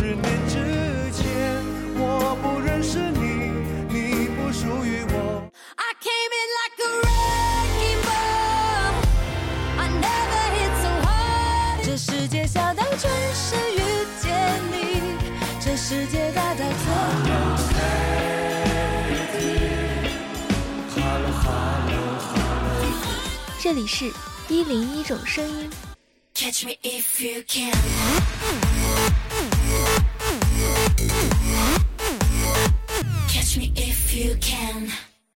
十年之前，我不认识你，你不属于我。I came in like a wrecking ball. I never hit so hard. 这世界小到准是遇见你，这世界大到最后。这里是一零一种声音，Catch me if you can. You can.